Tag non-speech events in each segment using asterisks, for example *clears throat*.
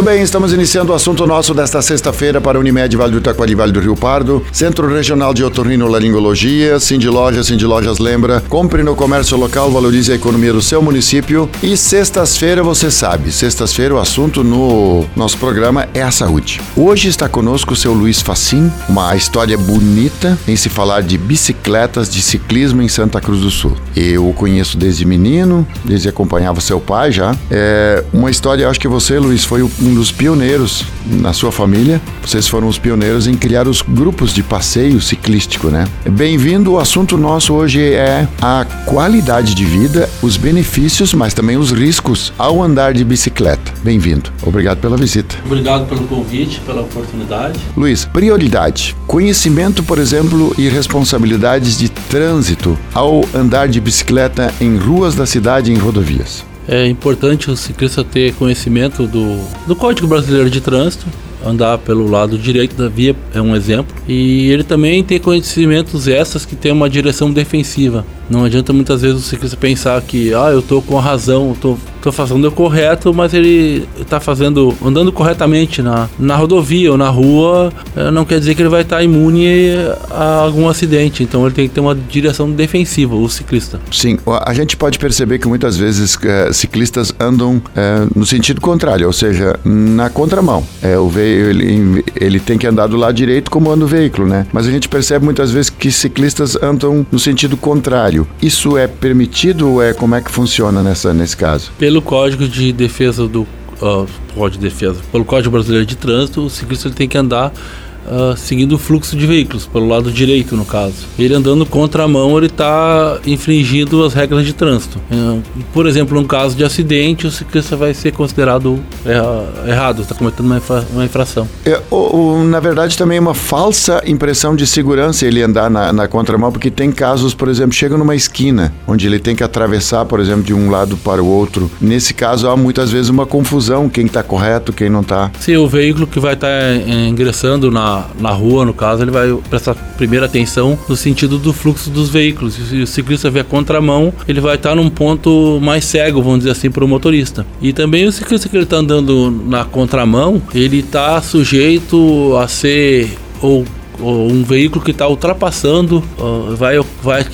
Muito bem, estamos iniciando o assunto nosso desta sexta-feira para Unimed Vale do Taquari, Vale do Rio Pardo, Centro Regional de Otorrinolaringologia, Cindy Lojas, Cindy Lojas lembra, compre no comércio local, valorize a economia do seu município e sextas-feira você sabe, sextas-feira o assunto no nosso programa é a saúde. Hoje está conosco o seu Luiz Facim, uma história bonita em se falar de bicicletas, de ciclismo em Santa Cruz do Sul. Eu o conheço desde menino, desde acompanhava seu pai já. É uma história, acho que você, Luiz, foi o um dos pioneiros na sua família. Vocês foram os pioneiros em criar os grupos de passeio ciclístico, né? Bem-vindo. O assunto nosso hoje é a qualidade de vida, os benefícios, mas também os riscos ao andar de bicicleta. Bem-vindo. Obrigado pela visita. Obrigado pelo convite, pela oportunidade. Luiz, prioridade. Conhecimento, por exemplo, e responsabilidades de trânsito ao andar de bicicleta em ruas da cidade e em rodovias. É importante o ciclista ter conhecimento do, do Código Brasileiro de Trânsito, andar pelo lado direito da via é um exemplo. E ele também tem conhecimentos extras que tem uma direção defensiva. Não adianta muitas vezes o ciclista pensar que, ah, eu tô com a razão, eu tô, tô fazendo o correto, mas ele tá fazendo, andando corretamente na, na rodovia ou na rua, eh, não quer dizer que ele vai estar tá imune a algum acidente. Então ele tem que ter uma direção defensiva, o ciclista. Sim, a gente pode perceber que muitas vezes é, ciclistas andam é, no sentido contrário, ou seja, na contramão. É, o veio, ele, ele tem que andar do lado direito como anda o veículo, né? Mas a gente percebe muitas vezes que ciclistas andam no sentido contrário. Isso é permitido ou é como é que funciona nessa, nesse caso? Pelo Código de Defesa do uh, Código de Defesa, pelo Código Brasileiro de Trânsito, o ciclista ele tem que andar uh, seguindo o fluxo de veículos, pelo lado direito no caso. Ele andando contra a mão, ele está infringindo as regras de trânsito. Uh, por exemplo, num caso de acidente, o ciclista vai ser considerado errado, está cometendo uma, infra uma infração. É, ou, ou, na verdade, também é uma falsa impressão de segurança ele andar na, na contramão, porque tem casos, por exemplo, chega numa esquina, onde ele tem que atravessar, por exemplo, de um lado para o outro. Nesse caso, há muitas vezes uma confusão, quem está correto, quem não está. Sim, o veículo que vai estar tá ingressando na na, rua, no caso, ele vai prestar primeira atenção no sentido do fluxo dos veículos. Se o ciclista vier contramão, ele vai estar num ponto mais cego, vamos dizer assim, para o motorista. E também o ciclista que ele está andando na contramão, ele está sujeito a ser ou um veículo que está ultrapassando vai, vai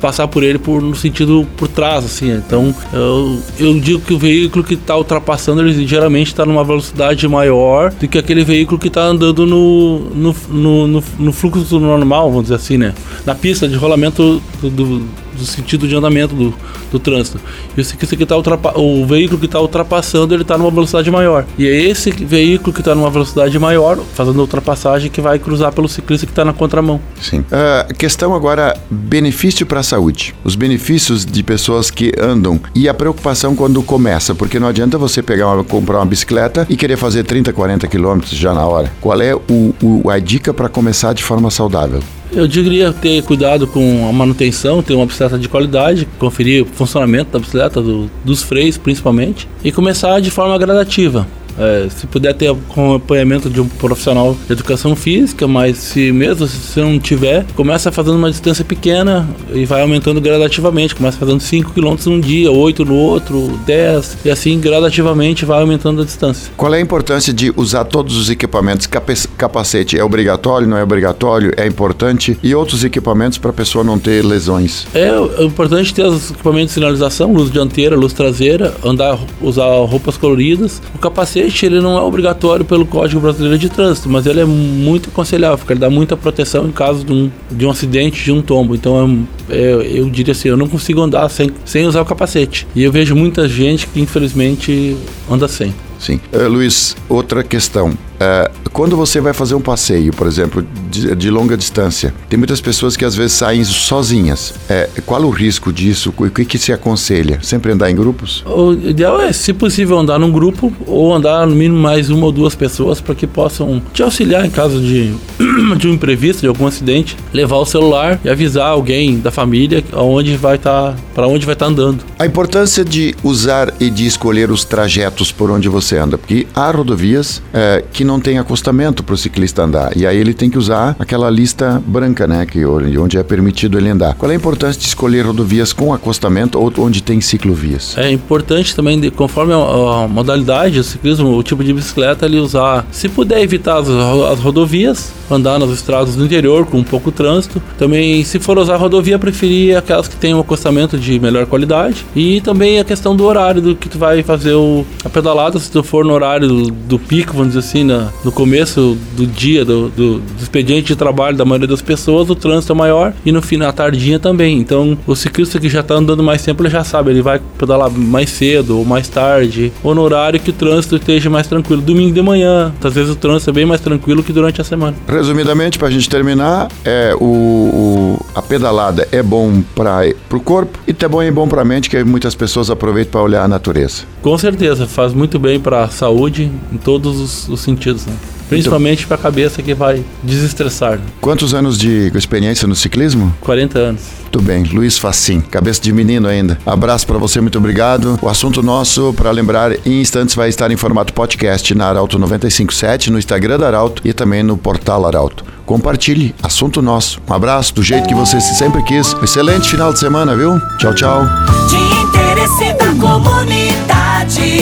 passar por ele por, no sentido por trás, assim. Então eu, eu digo que o veículo que está ultrapassando ele geralmente está numa velocidade maior do que aquele veículo que está andando no, no, no, no, no fluxo normal, vamos dizer assim, né? Na pista de rolamento do, do do sentido de andamento do, do trânsito. E o ciclista que tá o veículo que está ultrapassando, ele está numa velocidade maior. E é esse veículo que está numa velocidade maior, fazendo a ultrapassagem, que vai cruzar pelo ciclista que está na contramão. Sim. Uh, questão agora, benefício para a saúde. Os benefícios de pessoas que andam e a preocupação quando começa, porque não adianta você pegar uma, comprar uma bicicleta e querer fazer 30, 40 quilômetros já na hora. Qual é o, o a dica para começar de forma saudável? Eu diria ter cuidado com a manutenção, ter uma bicicleta de qualidade, conferir o funcionamento da bicicleta, do, dos freios principalmente, e começar de forma gradativa. É, se puder ter acompanhamento de um profissional de educação física, mas se mesmo se não tiver, começa fazendo uma distância pequena e vai aumentando gradativamente. Começa fazendo 5 km num dia, 8 no outro, 10 e assim gradativamente vai aumentando a distância. Qual é a importância de usar todos os equipamentos? Capacete é obrigatório, não é obrigatório? É importante? E outros equipamentos para a pessoa não ter lesões? É, é importante ter os equipamentos de sinalização, luz dianteira, luz traseira, andar, usar roupas coloridas. O capacete capacete ele não é obrigatório pelo Código Brasileiro de Trânsito, mas ele é muito aconselhável, porque ele dá muita proteção em caso de um, de um acidente, de um tombo. Então é, é, eu diria assim, eu não consigo andar sem, sem usar o capacete. E eu vejo muita gente que infelizmente anda sem. Sim. Uh, Luiz, outra questão. Uh, quando você vai fazer um passeio, por exemplo, de, de, longa distância, tem muitas pessoas que às vezes saem sozinhas. Uh, qual o risco disso? O que, que se aconselha? Sempre andar em grupos? O ideal é, se possível, andar num grupo ou andar no mínimo mais uma ou duas pessoas para que possam te auxiliar em caso de, *clears throat* de um imprevisto, de algum acidente, levar o celular e avisar alguém da família aonde vai estar, tá, para onde vai estar tá andando. A importância de usar e de escolher os trajetos por onde você anda, porque há rodovias é, que não tem acostamento para o ciclista andar. E aí ele tem que usar aquela lista branca, né? Que, onde é permitido ele andar. Qual é a importância de escolher rodovias com acostamento ou onde tem ciclovias? É importante também, de, conforme a, a, modalidade do ciclismo, o tipo de bicicleta, ele usar, se puder evitar as, as rodovias, andar nas estradas do interior com um pouco trânsito. Também, se for usar rodovia, preferir aquelas que têm um acostamento de melhor qualidade. E também a questão do horário do que tu vai fazer o, a pedalada, se tu for no horário do, do pico, vamos dizer assim, na, no começo do dia, do, do, do, expediente de trabalho da maioria das pessoas, o trânsito é maior e no fim, na tardinha também. Então, o ciclista que já está andando mais tempo, ele já sabe, ele vai pedalar mais cedo ou mais tarde, ou no horário que o trânsito esteja mais tranquilo. Domingo de manhã, às vezes o trânsito é bem mais tranquilo que durante a semana. Resumidamente, para a gente terminar, é o, o, a pedalada é bom para o corpo e bom, é bom para a mente, que muitas pessoas aproveitam para olhar a natureza. Com certeza, faz muito bem para a saúde em todos os, os sentidos. Né? Principalmente para a cabeça que vai desestressar. Quantos anos de experiência no ciclismo? 40 anos. Muito bem, Luiz Facim, cabeça de menino ainda. Abraço para você, muito obrigado. O assunto nosso, para lembrar, em instantes vai estar em formato podcast na Arauto 957, no Instagram da Arauto e também no portal Arauto. Compartilhe, assunto nosso. Um abraço do jeito que você sempre quis. Um excelente final de semana, viu? Tchau, tchau. De interesse da comunidade,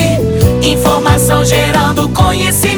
informação gerando conhecimento.